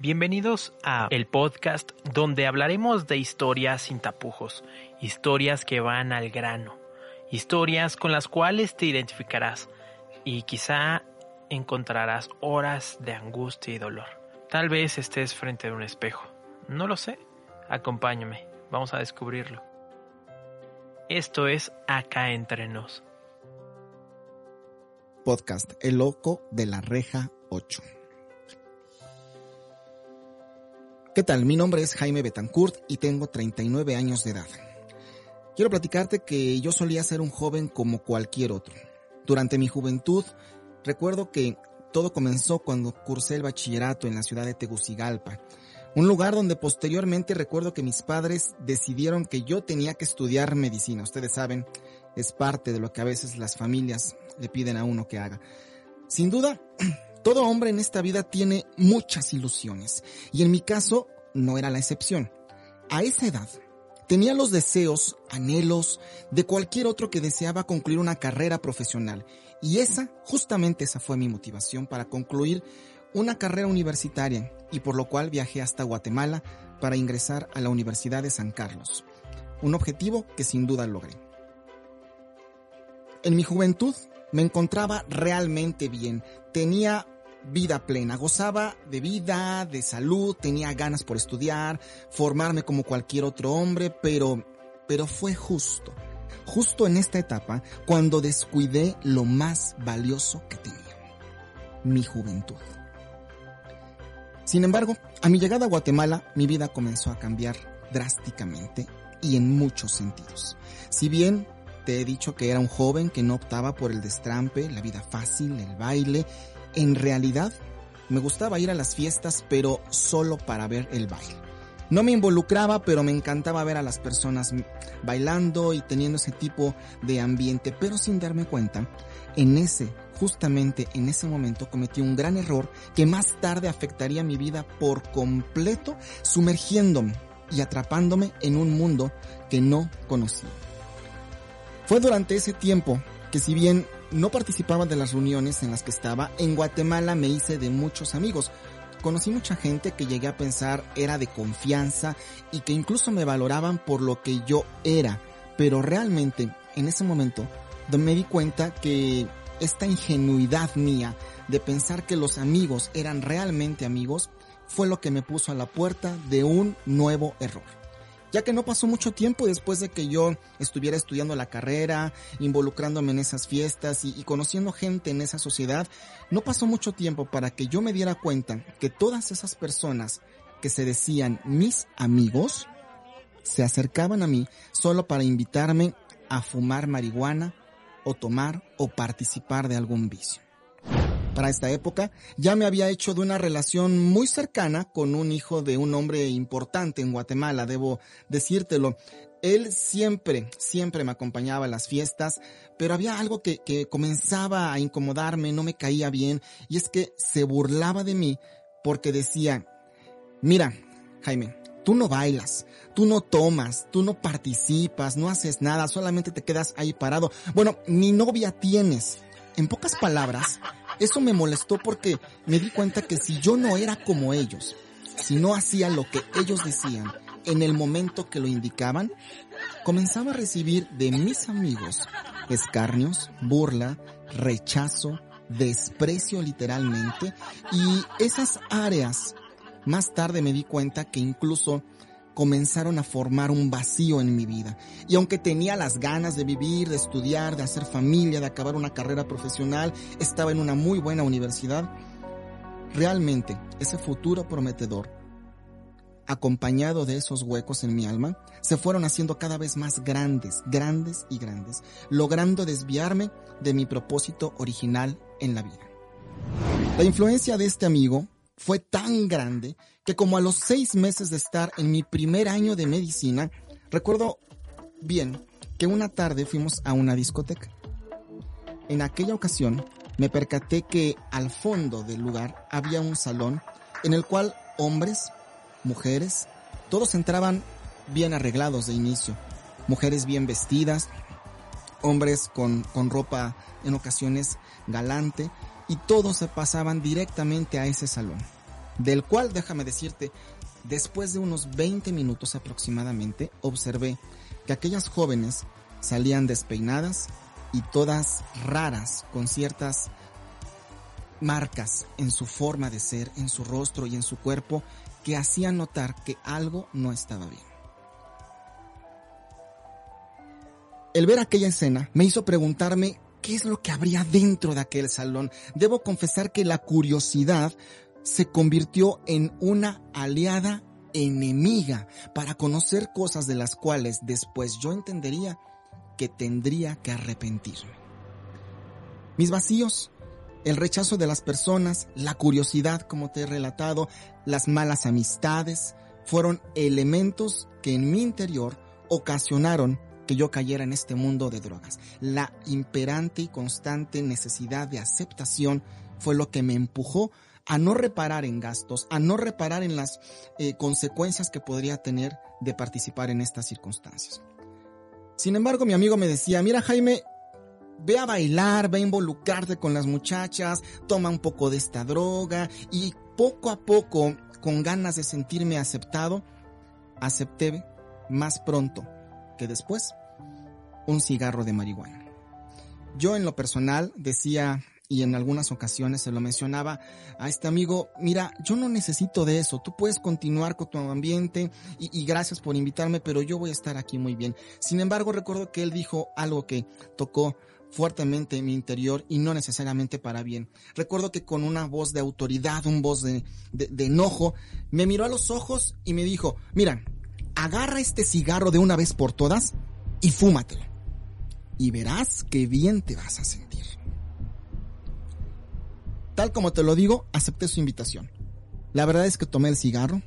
Bienvenidos a el podcast donde hablaremos de historias sin tapujos, historias que van al grano, historias con las cuales te identificarás y quizá encontrarás horas de angustia y dolor. Tal vez estés frente a un espejo, no lo sé. Acompáñame, vamos a descubrirlo. Esto es Acá entre nos. Podcast El Loco de la Reja 8. ¿Qué tal? Mi nombre es Jaime Betancourt y tengo 39 años de edad. Quiero platicarte que yo solía ser un joven como cualquier otro. Durante mi juventud, recuerdo que todo comenzó cuando cursé el bachillerato en la ciudad de Tegucigalpa, un lugar donde posteriormente recuerdo que mis padres decidieron que yo tenía que estudiar medicina. Ustedes saben, es parte de lo que a veces las familias le piden a uno que haga. Sin duda, todo hombre en esta vida tiene muchas ilusiones y en mi caso no era la excepción. A esa edad tenía los deseos, anhelos de cualquier otro que deseaba concluir una carrera profesional y esa, justamente esa fue mi motivación para concluir una carrera universitaria y por lo cual viajé hasta Guatemala para ingresar a la Universidad de San Carlos. Un objetivo que sin duda logré. En mi juventud me encontraba realmente bien, tenía vida plena, gozaba de vida, de salud, tenía ganas por estudiar, formarme como cualquier otro hombre, pero, pero fue justo, justo en esta etapa cuando descuidé lo más valioso que tenía, mi juventud. Sin embargo, a mi llegada a Guatemala, mi vida comenzó a cambiar drásticamente y en muchos sentidos. Si bien te he dicho que era un joven que no optaba por el destrampe, la vida fácil, el baile en realidad, me gustaba ir a las fiestas, pero solo para ver el baile. No me involucraba, pero me encantaba ver a las personas bailando y teniendo ese tipo de ambiente, pero sin darme cuenta, en ese, justamente en ese momento cometí un gran error que más tarde afectaría mi vida por completo, sumergiéndome y atrapándome en un mundo que no conocía. Fue durante ese tiempo que si bien no participaba de las reuniones en las que estaba, en Guatemala me hice de muchos amigos. Conocí mucha gente que llegué a pensar era de confianza y que incluso me valoraban por lo que yo era. Pero realmente, en ese momento, me di cuenta que esta ingenuidad mía de pensar que los amigos eran realmente amigos fue lo que me puso a la puerta de un nuevo error ya que no pasó mucho tiempo después de que yo estuviera estudiando la carrera, involucrándome en esas fiestas y, conociendo gente en esa sociedad, no pasó mucho tiempo para que yo me diera cuenta que todas esas personas que se decían mis amigos, se acercaban a mí solo para invitarme a fumar marihuana o tomar o participar de algún vicio para esta época, ya me había hecho de una relación muy cercana con un hijo de un hombre importante en Guatemala, debo decírtelo. Él siempre, siempre me acompañaba a las fiestas, pero había algo que, que comenzaba a incomodarme, no me caía bien, y es que se burlaba de mí porque decía, mira, Jaime, tú no bailas, tú no tomas, tú no participas, no haces nada, solamente te quedas ahí parado. Bueno, mi novia tienes. En pocas palabras, eso me molestó porque me di cuenta que si yo no era como ellos, si no hacía lo que ellos decían en el momento que lo indicaban, comenzaba a recibir de mis amigos escarnios, burla, rechazo, desprecio literalmente y esas áreas más tarde me di cuenta que incluso comenzaron a formar un vacío en mi vida. Y aunque tenía las ganas de vivir, de estudiar, de hacer familia, de acabar una carrera profesional, estaba en una muy buena universidad, realmente ese futuro prometedor, acompañado de esos huecos en mi alma, se fueron haciendo cada vez más grandes, grandes y grandes, logrando desviarme de mi propósito original en la vida. La influencia de este amigo fue tan grande que como a los seis meses de estar en mi primer año de medicina, recuerdo bien que una tarde fuimos a una discoteca. En aquella ocasión me percaté que al fondo del lugar había un salón en el cual hombres, mujeres, todos entraban bien arreglados de inicio. Mujeres bien vestidas, hombres con, con ropa en ocasiones galante y todos se pasaban directamente a ese salón. del cual, déjame decirte, después de unos 20 minutos aproximadamente, observé que aquellas jóvenes salían despeinadas y todas raras, con ciertas marcas en su forma de ser, en su rostro y en su cuerpo, que hacían notar que algo no estaba bien. El ver aquella escena me hizo preguntarme qué es lo que habría dentro de aquel salón. Debo confesar que la curiosidad se convirtió en una aliada enemiga para conocer cosas de las cuales después yo entendería que tendría que arrepentirme. Mis vacíos, el rechazo de las personas, la curiosidad, como te he relatado, las malas amistades, fueron elementos que en mi interior ocasionaron que yo cayera en este mundo de drogas. La imperante y constante necesidad de aceptación fue lo que me empujó a no reparar en gastos, a no reparar en las eh, consecuencias que podría tener de participar en estas circunstancias. Sin embargo, mi amigo me decía, mira Jaime, ve a bailar, ve a involucrarte con las muchachas, toma un poco de esta droga y poco a poco, con ganas de sentirme aceptado, acepté más pronto que después un cigarro de marihuana. Yo en lo personal decía, y en algunas ocasiones se lo mencionaba a este amigo, mira, yo no necesito de eso, tú puedes continuar con tu ambiente y, gracias por invitarme, pero yo voy a estar aquí muy bien. Sin embargo, recuerdo que él dijo algo que tocó fuertemente en mi interior y no necesariamente para bien. Recuerdo que con una voz de autoridad, un voz de, de, de enojo, me miró a los ojos y me dijo, mira, agarra este cigarro de una vez por todas y fúmatelo y verás qué bien te vas a sentir. Tal como te lo digo, acepté su invitación. La verdad es que tomé el cigarro.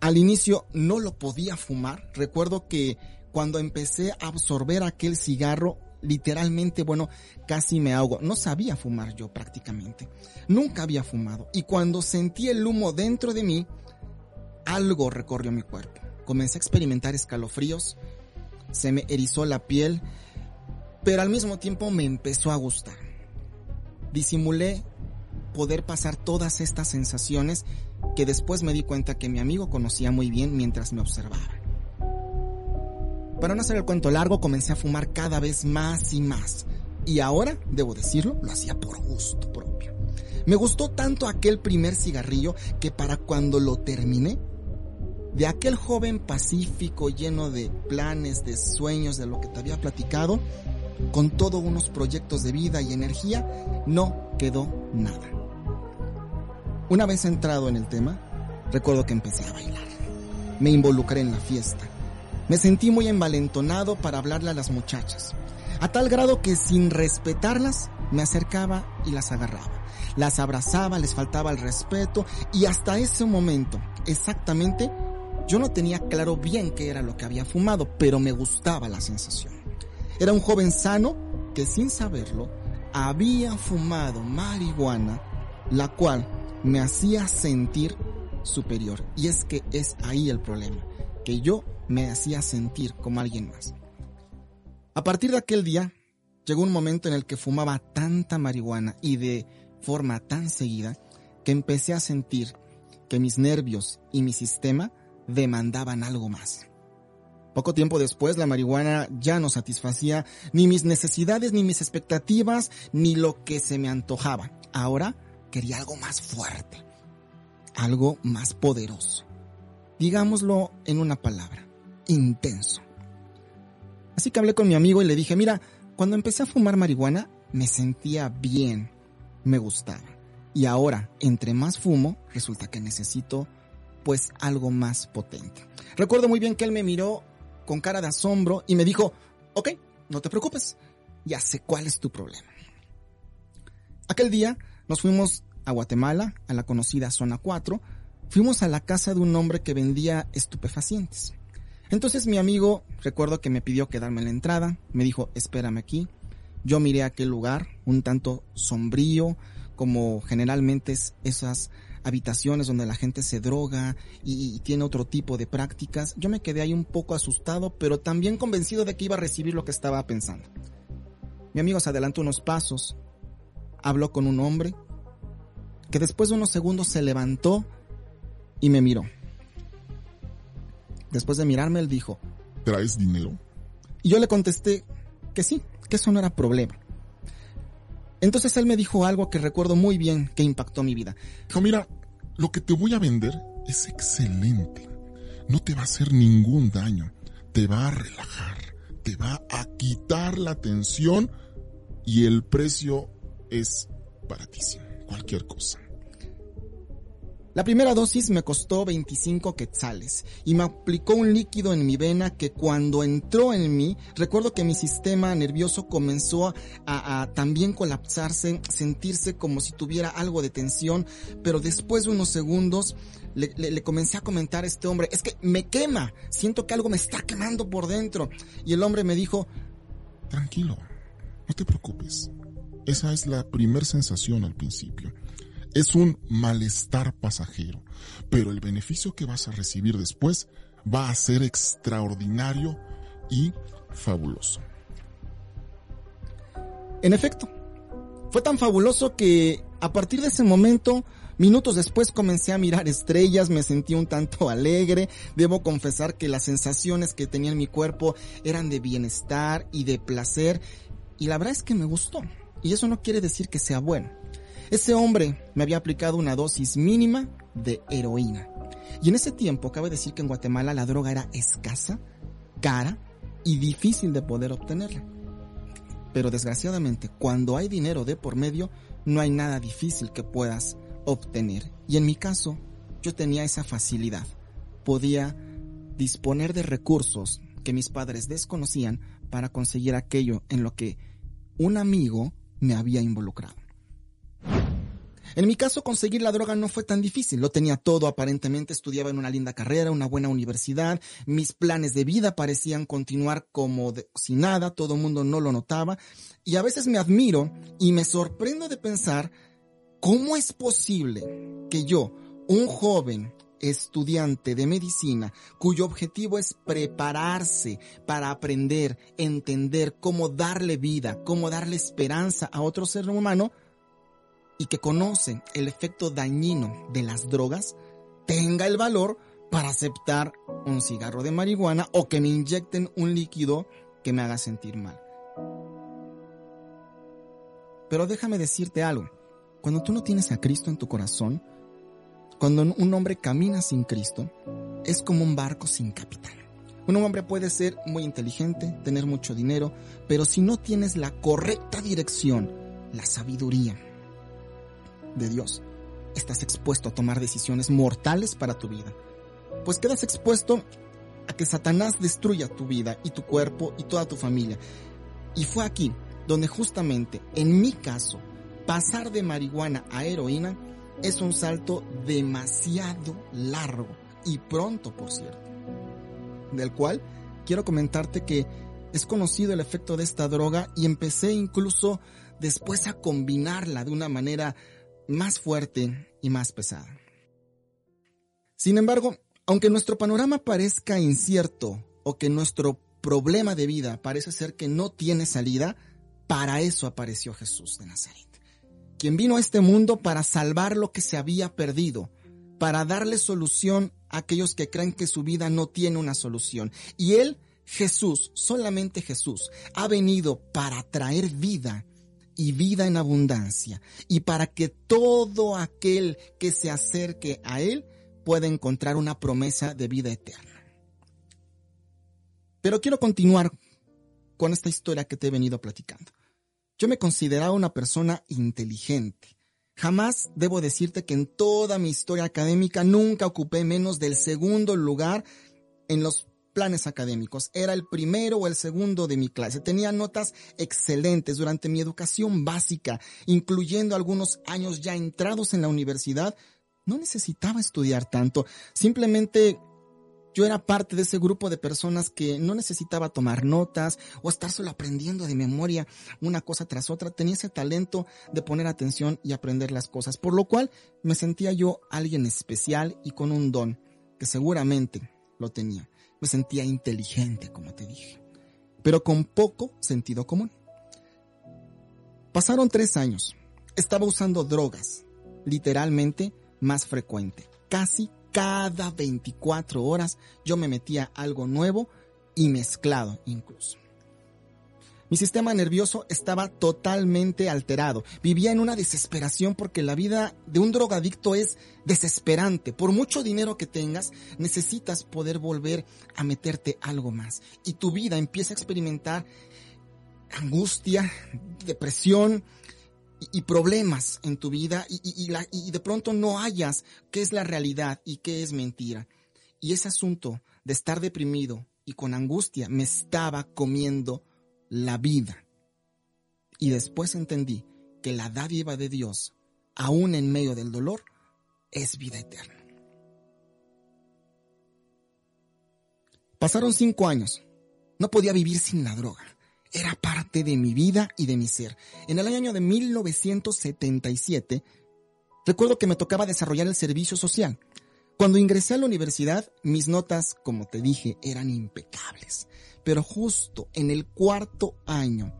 Al inicio no lo podía fumar. Recuerdo que cuando empecé a absorber aquel cigarro, literalmente, bueno, casi me ahogo. No sabía fumar yo prácticamente. Nunca había fumado. Y cuando sentí el humo dentro de mí, algo recorrió mi cuerpo. Comencé a experimentar escalofríos, se me erizó la piel pero al mismo tiempo me empezó a gustar. Disimulé poder pasar todas estas sensaciones que después me di cuenta que mi amigo conocía muy bien mientras me observaba. Para no hacer el cuento largo, comencé a fumar cada vez más y más. Y ahora, debo decirlo, lo hacía por gusto propio. Me gustó tanto aquel primer cigarrillo que para cuando lo terminé, de aquel joven pacífico lleno de planes, de sueños, de lo que te había platicado, con todos unos proyectos de vida y energía, no quedó nada. Una vez entrado en el tema, recuerdo que empecé a bailar. Me involucré en la fiesta. Me sentí muy envalentonado para hablarle a las muchachas, a tal grado que sin respetarlas me acercaba y las agarraba. Las abrazaba, les faltaba el respeto y hasta ese momento, exactamente, yo no tenía claro bien qué era lo que había fumado, pero me gustaba la sensación. Era un joven sano que sin saberlo había fumado marihuana, la cual me hacía sentir superior. Y es que es ahí el problema, que yo me hacía sentir como alguien más. A partir de aquel día, llegó un momento en el que fumaba tanta marihuana y de forma tan seguida que empecé a sentir que mis nervios y mi sistema demandaban algo más. Poco tiempo después, la marihuana ya no satisfacía ni mis necesidades, ni mis expectativas, ni lo que se me antojaba. Ahora quería algo más fuerte, algo más poderoso. Digámoslo en una palabra, intenso. Así que hablé con mi amigo y le dije, mira, cuando empecé a fumar marihuana me sentía bien, me gustaba. Y ahora, entre más fumo, resulta que necesito pues algo más potente. Recuerdo muy bien que él me miró con cara de asombro y me dijo, ok, no te preocupes, ya sé cuál es tu problema. Aquel día nos fuimos a Guatemala, a la conocida Zona 4, fuimos a la casa de un hombre que vendía estupefacientes. Entonces mi amigo, recuerdo que me pidió quedarme en la entrada, me dijo, espérame aquí. Yo miré aquel lugar, un tanto sombrío, como generalmente es esas habitaciones donde la gente se droga y, tiene otro tipo de prácticas, yo me quedé ahí un poco asustado, pero también convencido de que iba a recibir lo que estaba pensando. Mi amigo se adelantó unos pasos, habló con un hombre, que después de unos segundos se levantó y me miró. Después de mirarme, él dijo, ¿traes dinero? Y yo le contesté que sí, que eso no era problema. Entonces él me dijo algo que recuerdo muy bien que impactó mi vida. Dijo, mira, lo que te voy a vender es excelente. No te va a hacer ningún daño. Te va a relajar. Te va a quitar la tensión y el precio es baratísimo. Cualquier cosa. La primera dosis me costó 25 quetzales y me aplicó un líquido en mi vena que cuando entró en mí, recuerdo que mi sistema nervioso comenzó a, también colapsarse, sentirse como si tuviera algo de tensión, pero después de unos segundos le, le, comencé a comentar a este hombre, es que me quema, siento que algo me está quemando por dentro. Y el hombre me dijo, tranquilo, no te preocupes, esa es la primer sensación al principio es un malestar pasajero, pero el beneficio que vas a recibir después va a ser extraordinario y fabuloso. En efecto, fue tan fabuloso que a partir de ese momento, minutos después comencé a mirar estrellas, me sentí un tanto alegre, debo confesar que las sensaciones que tenía en mi cuerpo eran de bienestar y de placer, y la verdad es que me gustó. Y eso no quiere decir que sea bueno. Ese hombre me había aplicado una dosis mínima de heroína. Y en ese tiempo, cabe decir que en Guatemala la droga era escasa, cara y difícil de poder obtenerla. Pero desgraciadamente, cuando hay dinero de por medio, no hay nada difícil que puedas obtener. Y en mi caso, yo tenía esa facilidad. Podía disponer de recursos que mis padres desconocían para conseguir aquello en lo que un amigo me había involucrado. En mi caso, conseguir la droga no fue tan difícil. Lo tenía todo, aparentemente estudiaba en una linda carrera, una buena universidad, mis planes de vida parecían continuar como si nada, todo el mundo no lo notaba. Y a veces me admiro y me sorprendo de pensar cómo es posible que yo, un joven estudiante de medicina cuyo objetivo es prepararse para aprender, entender cómo darle vida, cómo darle esperanza a otro ser humano, y que conoce el efecto dañino de las drogas tenga el valor para aceptar un cigarro de marihuana o que me inyecten un líquido que me haga sentir mal. Pero déjame decirte algo. Cuando tú no tienes a Cristo en tu corazón, cuando un hombre camina sin Cristo, es como un barco sin capitán. Un hombre puede ser muy inteligente, tener mucho dinero, pero si no tienes la correcta dirección, la sabiduría, de Dios, estás expuesto a tomar decisiones mortales para tu vida. Pues quedas expuesto a que Satanás destruya tu vida y tu cuerpo y toda tu familia. Y fue aquí donde justamente, en mi caso, pasar de marihuana a heroína es un salto demasiado largo y pronto, por cierto. Del cual quiero comentarte que es conocido el efecto de esta droga y empecé incluso después a combinarla de una manera más fuerte y más pesada. Sin embargo, aunque nuestro panorama parezca incierto o que nuestro problema de vida parece ser que no tiene salida, para eso apareció Jesús de Nazaret, quien vino a este mundo para salvar lo que se había perdido, para darle solución a aquellos que creen que su vida no tiene una solución. Y Él, Jesús, solamente Jesús, ha venido para traer vida y vida en abundancia, y para que todo aquel que se acerque a Él pueda encontrar una promesa de vida eterna. Pero quiero continuar con esta historia que te he venido platicando. Yo me consideraba una persona inteligente. Jamás debo decirte que en toda mi historia académica nunca ocupé menos del segundo lugar en los planes académicos. Era el primero o el segundo de mi clase. Tenía notas excelentes durante mi educación básica, incluyendo algunos años ya entrados en la universidad. No necesitaba estudiar tanto. Simplemente yo era parte de ese grupo de personas que no necesitaba tomar notas o estar solo aprendiendo de memoria una cosa tras otra. Tenía ese talento de poner atención y aprender las cosas, por lo cual me sentía yo alguien especial y con un don que seguramente lo tenía me sentía inteligente, como te dije, pero con poco sentido común. Pasaron tres años. Estaba usando drogas, literalmente más frecuente, casi cada 24 horas yo me metía algo nuevo y mezclado incluso. Mi sistema nervioso estaba totalmente alterado. Vivía en una desesperación porque la vida de un drogadicto es desesperante. Por mucho dinero que tengas, necesitas poder volver a meterte algo más. Y tu vida empieza a experimentar angustia, depresión y, problemas en tu vida y, de pronto no hallas qué es la realidad y qué es mentira. Y ese asunto de estar deprimido y con angustia me estaba comiendo la vida. Y después entendí que la dádiva de Dios, aún en medio del dolor, es vida eterna. Pasaron cinco años. No podía vivir sin la droga. Era parte de mi vida y de mi ser. En el año de 1977, recuerdo que me tocaba desarrollar el servicio social. Cuando ingresé a la universidad, mis notas, como te dije, eran impecables. Pero justo en el cuarto año,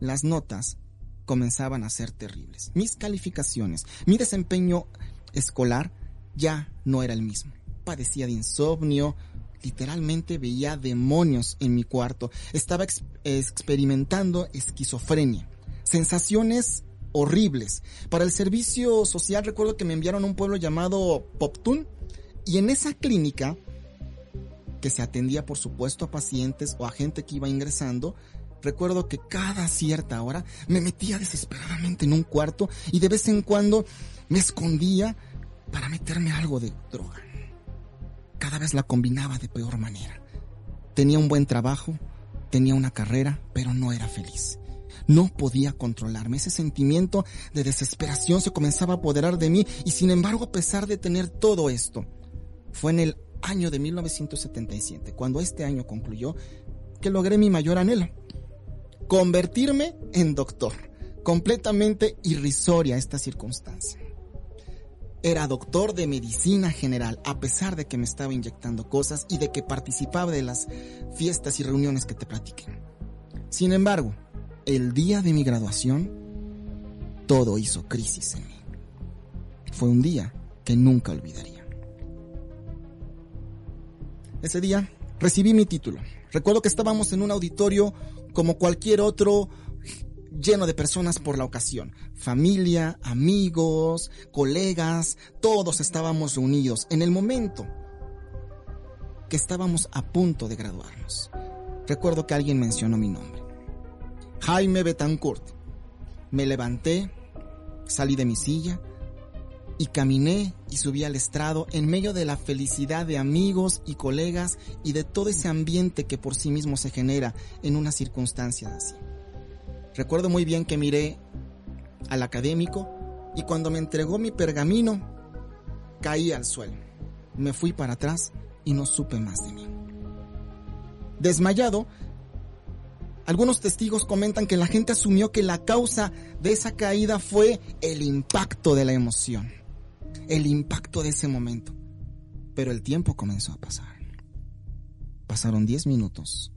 las notas comenzaban a ser terribles. Mis calificaciones, mi desempeño escolar ya no era el mismo. Padecía de insomnio, literalmente veía demonios en mi cuarto. Estaba experimentando esquizofrenia, sensaciones horribles. Para el servicio social recuerdo que me enviaron a un pueblo llamado Poptún y en esa clínica que se atendía por supuesto a pacientes o a gente que iba ingresando, recuerdo que cada cierta hora me metía desesperadamente en un cuarto y de vez en cuando me escondía para meterme algo de droga. Cada vez la combinaba de peor manera. Tenía un buen trabajo, tenía una carrera, pero no era feliz. No podía controlarme. Ese sentimiento de desesperación se comenzaba a apoderar de mí y sin embargo, a pesar de tener todo esto, fue en el año de 1977, cuando este año concluyó, que logré mi mayor anhelo. Convertirme en doctor. Completamente irrisoria esta circunstancia. Era doctor de medicina general, a pesar de que me estaba inyectando cosas y de que participaba de las fiestas y reuniones que te platiqué. Sin embargo, el día de mi graduación, todo hizo crisis en mí. Fue un día que nunca olvidaría. Ese día recibí mi título. Recuerdo que estábamos en un auditorio como cualquier otro lleno de personas por la ocasión. Familia, amigos, colegas, todos estábamos reunidos en el momento que estábamos a punto de graduarnos. Recuerdo que alguien mencionó mi nombre. Jaime Betancourt. Me levanté, salí de mi silla, y caminé y subí al estrado en medio de la felicidad de amigos y colegas y de todo ese ambiente que por sí mismo se genera en una circunstancia así. Recuerdo muy bien que miré al académico y cuando me entregó mi pergamino caí al suelo. Me fui para atrás y no supe más de mí. Desmayado, algunos testigos comentan que la gente asumió que la causa de esa caída fue el impacto de la emoción el impacto de ese momento. Pero el tiempo comenzó a pasar. Pasaron 10 minutos,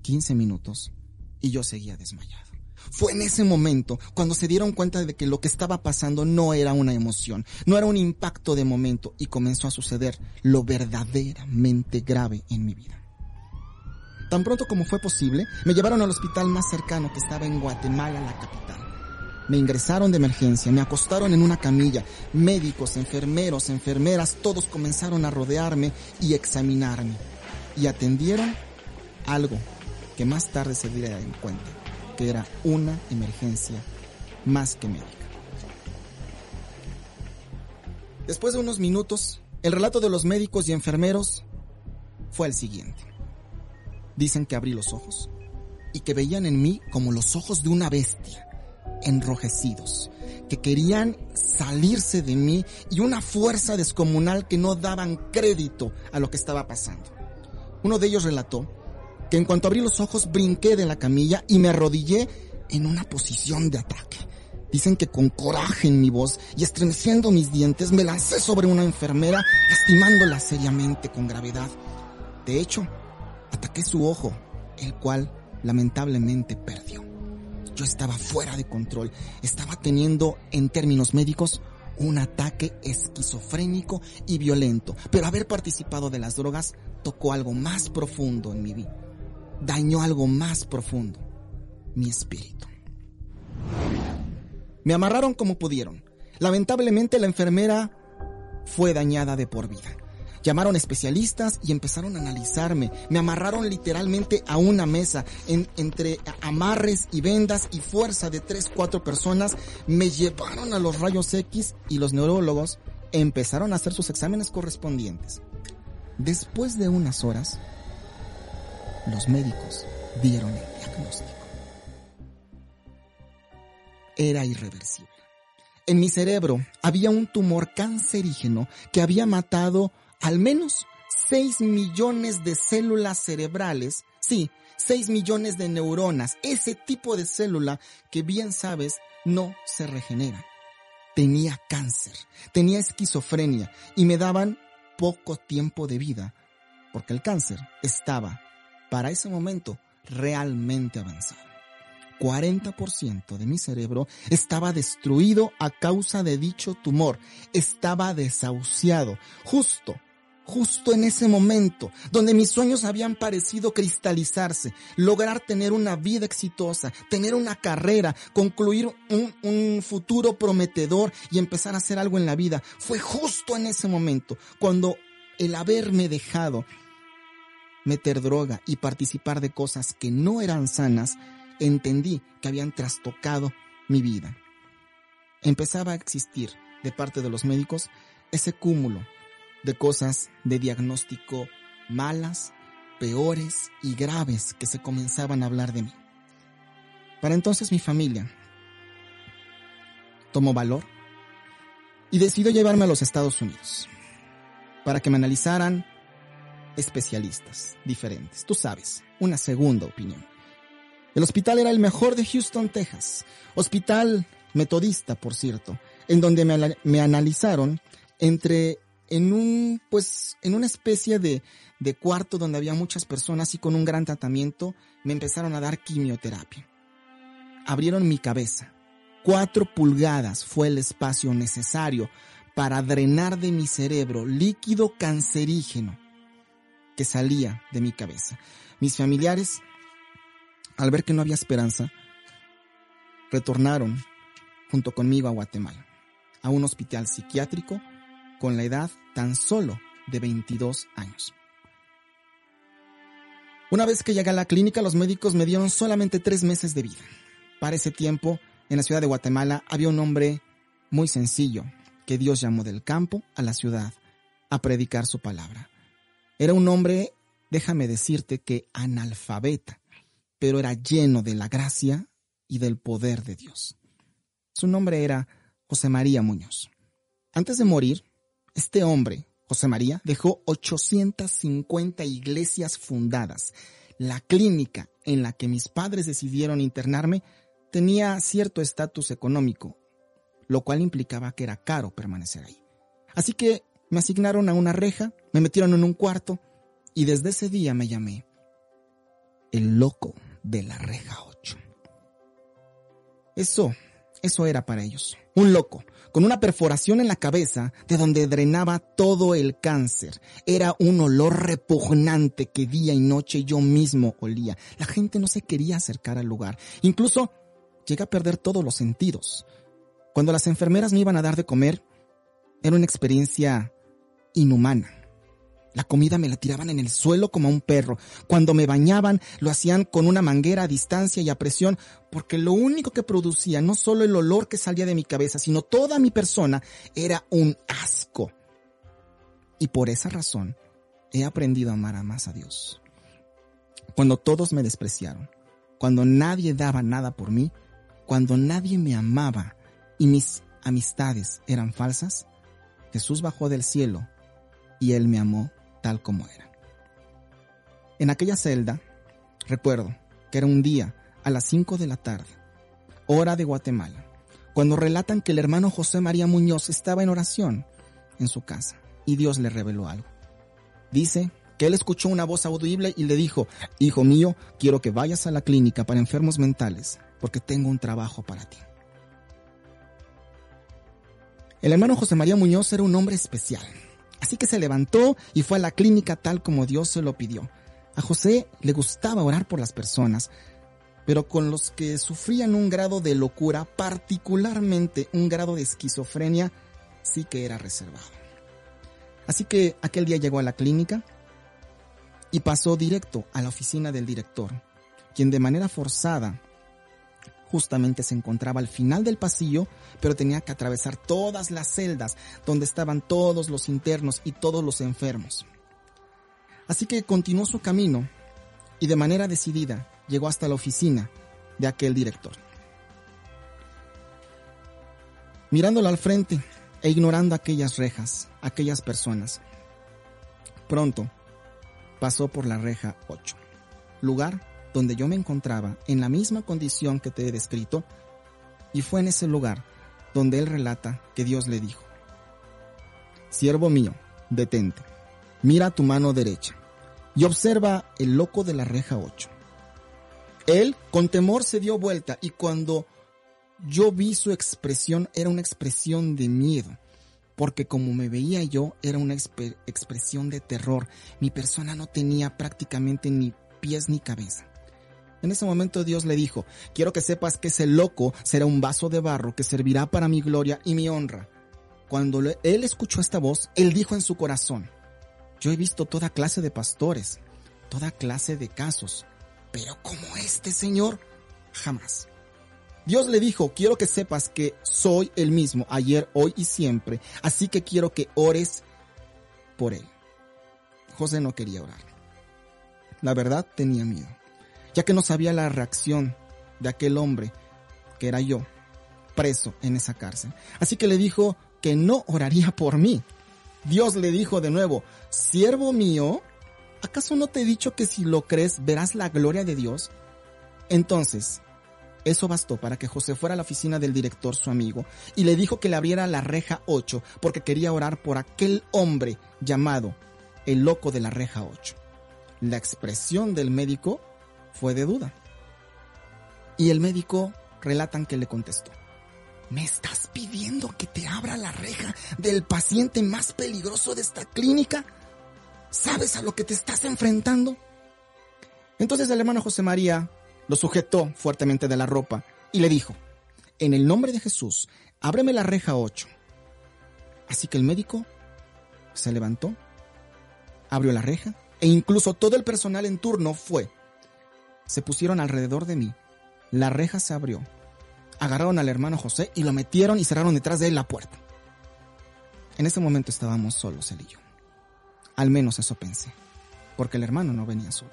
15 minutos y yo seguía desmayado. Fue en ese momento cuando se dieron cuenta de que lo que estaba pasando no era una emoción, no era un impacto de momento y comenzó a suceder lo verdaderamente grave en mi vida. Tan pronto como fue posible, me llevaron al hospital más cercano que estaba en Guatemala, la capital. Me ingresaron de emergencia, me acostaron en una camilla. Médicos, enfermeros, enfermeras, todos comenzaron a rodearme y examinarme. Y atendieron algo que más tarde se diera en cuenta, que era una emergencia más que médica. Después de unos minutos, el relato de los médicos y enfermeros fue el siguiente. Dicen que abrí los ojos y que veían en mí como los ojos de una bestia enrojecidos, que querían salirse de mí y una fuerza descomunal que no daban crédito a lo que estaba pasando. Uno de ellos relató que en cuanto abrí los ojos brinqué de la camilla y me arrodillé en una posición de ataque. Dicen que con coraje en mi voz y estremeciendo mis dientes me lancé sobre una enfermera, lastimándola seriamente con gravedad. De hecho, ataqué su ojo, el cual lamentablemente perdió estaba fuera de control. Estaba teniendo, en términos médicos, un ataque esquizofrénico y violento, pero haber participado de las drogas tocó algo más profundo en mi vida, dañó algo más profundo, mi espíritu. Me amarraron como pudieron. Lamentablemente la enfermera fue dañada de por vida. Llamaron especialistas y empezaron a analizarme. Me amarraron literalmente a una mesa entre amarres y vendas y fuerza de tres, cuatro personas. Me llevaron a los rayos X y los neurólogos empezaron a hacer sus exámenes correspondientes. Después de unas horas, los médicos dieron el diagnóstico. Era irreversible. En mi cerebro había un tumor cancerígeno que había matado al menos 6 millones de células cerebrales, sí, 6 millones de neuronas, ese tipo de célula que bien sabes no se regenera. Tenía cáncer, tenía esquizofrenia y me daban poco tiempo de vida, porque el cáncer estaba, para ese momento, realmente avanzado. 40% de mi cerebro estaba destruido a causa de dicho tumor, estaba desahuciado, justo justo en ese momento, donde mis sueños habían parecido cristalizarse, lograr tener una vida exitosa, tener una carrera, concluir un, futuro prometedor y empezar a hacer algo en la vida. Fue justo en ese momento, cuando el haberme dejado meter droga y participar de cosas que no eran sanas, entendí que habían trastocado mi vida. Empezaba a existir de parte de los médicos ese cúmulo de cosas de diagnóstico malas, peores y graves que se comenzaban a hablar de mí. Para entonces mi familia tomó valor y decidió llevarme a los Estados Unidos para que me analizaran especialistas diferentes. Tú sabes, una segunda opinión. El hospital era el mejor de Houston, Texas. Hospital metodista, por cierto, en donde me, me analizaron entre en un, pues, en una especie de, de cuarto donde había muchas personas y con un gran tratamiento, me empezaron a dar quimioterapia. Abrieron mi cabeza. Cuatro pulgadas fue el espacio necesario para drenar de mi cerebro líquido cancerígeno que salía de mi cabeza. Mis familiares, al ver que no había esperanza, retornaron junto conmigo a Guatemala, a un hospital psiquiátrico con la edad tan solo de 22 años. Una vez que llegué a la clínica, los médicos me dieron solamente tres meses de vida. Para ese tiempo, en la ciudad de Guatemala había un hombre muy sencillo que Dios llamó del campo a la ciudad a predicar su palabra. Era un hombre, déjame decirte que analfabeta, pero era lleno de la gracia y del poder de Dios. Su nombre era José María Muñoz. Antes de morir, este hombre, José María, dejó 850 iglesias fundadas. La clínica en la que mis padres decidieron internarme tenía cierto estatus económico, lo cual implicaba que era caro permanecer ahí. Así que me asignaron a una reja, me metieron en un cuarto y desde ese día me llamé el loco de la reja 8. Eso, eso era para ellos. Un loco, con una perforación en la cabeza de donde drenaba todo el cáncer. Era un olor repugnante que día y noche yo mismo olía. La gente no se quería acercar al lugar. Incluso llegué a perder todos los sentidos. Cuando las enfermeras me iban a dar de comer, era una experiencia inhumana. La comida me la tiraban en el suelo como a un perro. Cuando me bañaban, lo hacían con una manguera a distancia y a presión, porque lo único que producía, no solo el olor que salía de mi cabeza, sino toda mi persona, era un asco. Y por esa razón, he aprendido a amar a más a Dios. Cuando todos me despreciaron, cuando nadie daba nada por mí, cuando nadie me amaba y mis amistades eran falsas, Jesús bajó del cielo y Él me amó tal como era. En aquella celda, recuerdo que era un día a las 5 de la tarde, hora de Guatemala, cuando relatan que el hermano José María Muñoz estaba en oración en su casa y Dios le reveló algo. Dice que él escuchó una voz audible y le dijo, Hijo mío, quiero que vayas a la clínica para enfermos mentales porque tengo un trabajo para ti. El hermano José María Muñoz era un hombre especial, así que se levantó y fue a la clínica tal como Dios se lo pidió. A José le gustaba orar por las personas, pero con los que sufrían un grado de locura, particularmente un grado de esquizofrenia, sí que era reservado. Así que aquel día llegó a la clínica y pasó directo a la oficina del director, quien de manera forzada justamente se encontraba al final del pasillo, pero tenía que atravesar todas las celdas donde estaban todos los internos y todos los enfermos. Así que continuó su camino y de manera decidida llegó hasta la oficina de aquel director. Mirándolo al frente e ignorando aquellas rejas, aquellas personas, pronto pasó por la reja 8, lugar donde yo me encontraba en la misma condición que te he descrito, y fue en ese lugar donde él relata que Dios le dijo, Siervo mío, detente, mira tu mano derecha y observa el loco de la reja 8. Él con temor se dio vuelta y cuando yo vi su expresión era una expresión de miedo, porque como me veía yo era una expresión de terror. Mi persona no tenía prácticamente ni pies ni cabeza. En ese momento Dios le dijo, quiero que sepas que ese loco será un vaso de barro que servirá para mi gloria y mi honra. Cuando él escuchó esta voz, él dijo en su corazón, yo he visto toda clase de pastores, toda clase de casos, pero como este Señor, jamás. Dios le dijo, quiero que sepas que soy el mismo, ayer, hoy y siempre, así que quiero que ores por él. José no quería orar. La verdad tenía miedo, ya que no sabía la reacción de aquel hombre, que era yo, preso en esa cárcel. Así que le dijo que no oraría por mí, Dios le dijo de nuevo, siervo mío, ¿acaso no te he dicho que si lo crees verás la gloria de Dios? Entonces, eso bastó para que José fuera a la oficina del director, su amigo, y le dijo que le abriera la reja 8 porque quería orar por aquel hombre llamado el loco de la reja 8. La expresión del médico fue de duda. Y el médico relatan que le contestó. ¿Me estás pidiendo que te abra la reja del paciente más peligroso de esta clínica? ¿Sabes a lo que te estás enfrentando? Entonces el hermano José María lo sujetó fuertemente de la ropa y le dijo, en el nombre de Jesús, ábreme la reja 8. Así que el médico se levantó, abrió la reja e incluso todo el personal en turno fue. Se pusieron alrededor de mí. La reja se abrió agarraron al hermano José y lo metieron y cerraron detrás de él la puerta. En ese momento estábamos solos él y yo. Al menos eso pensé, porque el hermano no venía solo.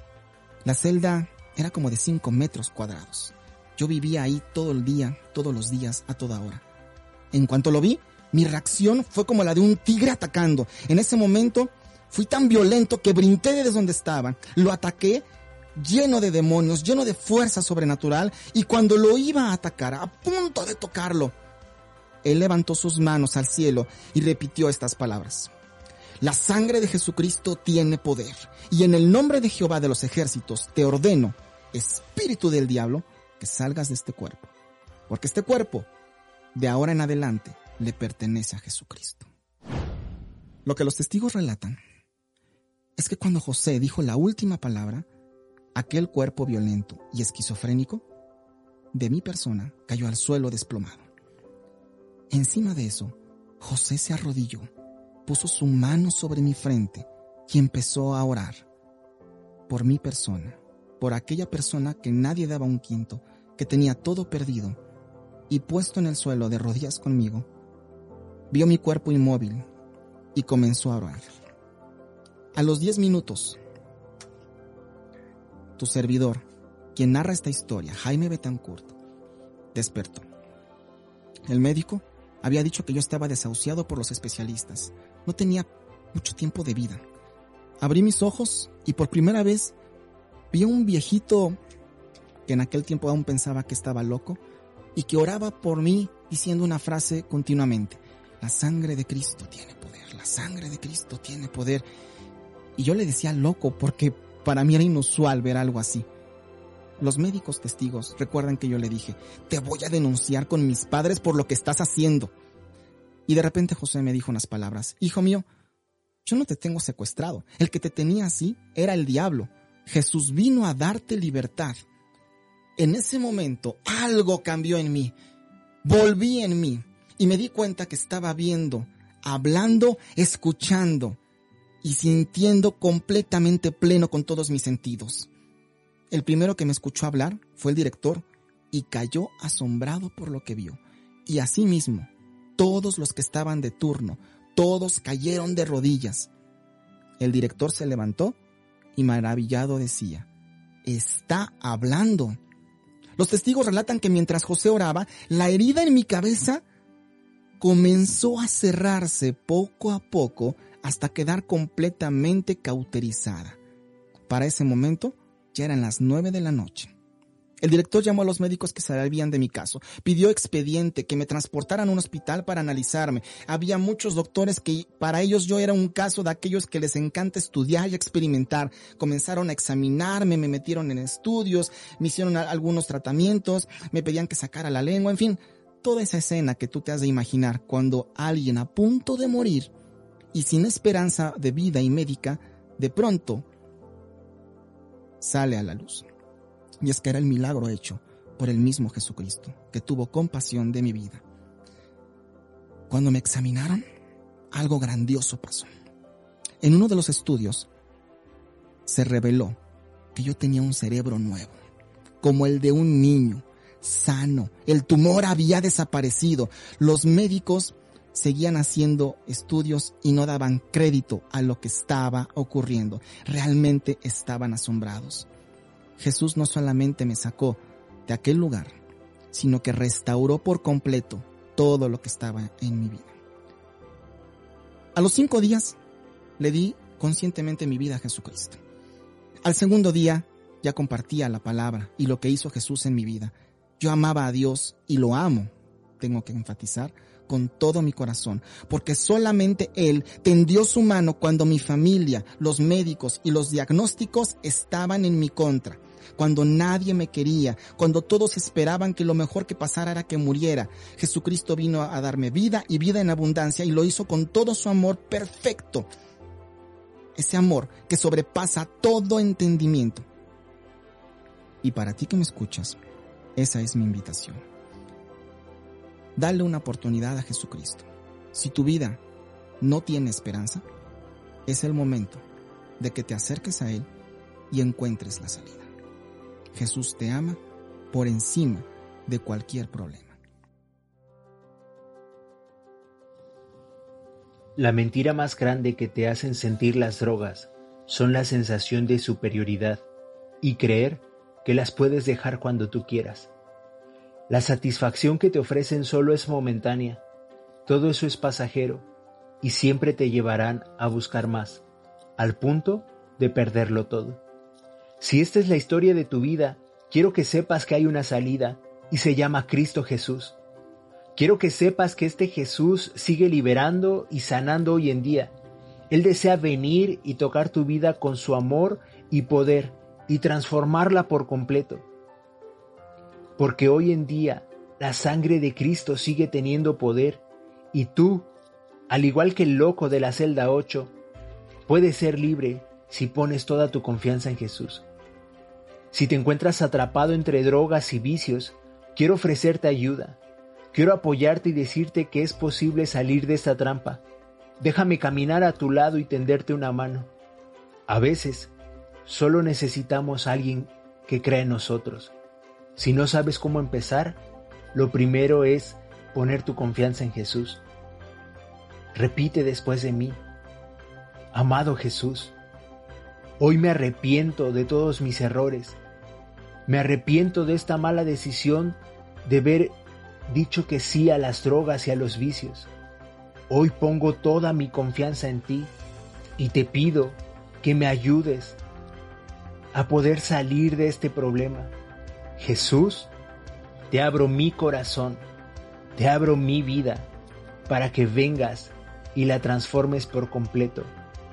La celda era como de 5 metros cuadrados. Yo vivía ahí todo el día, todos los días, a toda hora. En cuanto lo vi, mi reacción fue como la de un tigre atacando. En ese momento fui tan violento que brinqué desde donde estaba, lo ataqué lleno de demonios, lleno de fuerza sobrenatural, y cuando lo iba a atacar, a punto de tocarlo, él levantó sus manos al cielo y repitió estas palabras. La sangre de Jesucristo tiene poder, y en el nombre de Jehová de los ejércitos te ordeno, espíritu del diablo, que salgas de este cuerpo, porque este cuerpo, de ahora en adelante, le pertenece a Jesucristo. Lo que los testigos relatan es que cuando José dijo la última palabra, aquel cuerpo violento y esquizofrénico de mi persona cayó al suelo desplomado. Encima de eso, José se arrodilló, puso su mano sobre mi frente y empezó a orar por mi persona, por aquella persona que nadie daba un quinto, que tenía todo perdido, y puesto en el suelo de rodillas conmigo, vio mi cuerpo inmóvil y comenzó a orar. A los diez minutos, tu servidor, quien narra esta historia, Jaime Betancourt, despertó. El médico había dicho que yo estaba desahuciado por los especialistas. No tenía mucho tiempo de vida. Abrí mis ojos y por primera vez vi a un viejito que en aquel tiempo aún pensaba que estaba loco y que oraba por mí diciendo una frase continuamente. La sangre de Cristo tiene poder, la sangre de Cristo tiene poder. Y yo le decía loco porque para mí era inusual ver algo así. Los médicos testigos recuerdan que yo le dije, te voy a denunciar con mis padres por lo que estás haciendo. Y de repente José me dijo unas palabras, Hijo mío, yo no te tengo secuestrado. El que te tenía así era el diablo. Jesús vino a darte libertad. En ese momento algo cambió en mí. Volví en mí y me di cuenta que estaba viendo, hablando, escuchando y sintiendo completamente pleno con todos mis sentidos. El primero que me escuchó hablar fue el director y cayó asombrado por lo que vio. Y asimismo, todos los que estaban de turno, todos cayeron de rodillas. El director se levantó y maravillado decía, está hablando. Los testigos relatan que mientras José oraba, la herida en mi cabeza comenzó a cerrarse poco a poco hasta quedar completamente cauterizada. Para ese momento ya eran las nueve de la noche. El director llamó a los médicos que sabían de mi caso. Pidió expediente, que me transportaran a un hospital para analizarme. Había muchos doctores que para ellos yo era un caso de aquellos que les encanta estudiar y experimentar. Comenzaron a examinarme, me metieron en estudios, me hicieron algunos tratamientos, me pedían que sacara la lengua, en fin, toda esa escena que tú te has de imaginar cuando alguien a punto de morir y sin esperanza de vida y médica, de pronto sale a la luz. Y es que era el milagro hecho por el mismo Jesucristo, que tuvo compasión de mi vida. Cuando me examinaron, algo grandioso pasó. En uno de los estudios se reveló que yo tenía un cerebro nuevo, como el de un niño, sano. El tumor había desaparecido. Los médicos seguían haciendo estudios y no daban crédito a lo que estaba ocurriendo. Realmente estaban asombrados. Jesús no solamente me sacó de aquel lugar, sino que restauró por completo todo lo que estaba en mi vida. A los cinco días le di conscientemente mi vida a Jesucristo. Al segundo día ya compartía la palabra y lo que hizo Jesús en mi vida. Yo amaba a Dios y lo amo, tengo que enfatizar, con todo mi corazón, porque solamente Él tendió su mano cuando mi familia, los médicos y los diagnósticos estaban en mi contra, cuando nadie me quería, cuando todos esperaban que lo mejor que pasara era que muriera. Jesucristo vino a darme vida y vida en abundancia y lo hizo con todo su amor perfecto. Ese amor que sobrepasa todo entendimiento. Y para ti que me escuchas, esa es mi invitación. Dale una oportunidad a Jesucristo. Si tu vida no tiene esperanza, es el momento de que te acerques a Él y encuentres la salida. Jesús te ama por encima de cualquier problema. La mentira más grande que te hacen sentir las drogas son la sensación de superioridad y creer que las puedes dejar cuando tú quieras. La satisfacción que te ofrecen solo es momentánea, todo eso es pasajero y siempre te llevarán a buscar más, al punto de perderlo todo. Si esta es la historia de tu vida, quiero que sepas que hay una salida y se llama Cristo Jesús. Quiero que sepas que este Jesús sigue liberando y sanando hoy en día. Él desea venir y tocar tu vida con su amor y poder y transformarla por completo porque hoy en día la sangre de Cristo sigue teniendo poder y tú, al igual que el loco de la celda 8, puedes ser libre si pones toda tu confianza en Jesús. Si te encuentras atrapado entre drogas y vicios, quiero ofrecerte ayuda. Quiero apoyarte y decirte que es posible salir de esta trampa. Déjame caminar a tu lado y tenderte una mano. A veces, solo necesitamos a alguien que crea en nosotros. Si no sabes cómo empezar, lo primero es poner tu confianza en Jesús. Repite después de mí, amado Jesús, hoy me arrepiento de todos mis errores. Me arrepiento de esta mala decisión de haber dicho que sí a las drogas y a los vicios. Hoy pongo toda mi confianza en ti y te pido que me ayudes a poder salir de este problema. Jesús, te abro mi corazón, te abro mi vida para que vengas y la transformes por completo,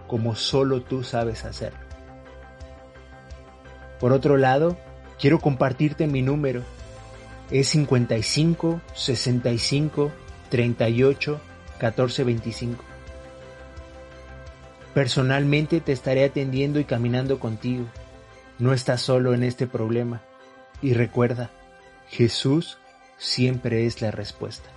como solo tú sabes hacer. Por otro lado, quiero compartirte mi número. Es 55 65 38 14:25. Personalmente te estaré atendiendo y caminando contigo. No estás solo en este problema. Y recuerda, Jesús siempre es la respuesta.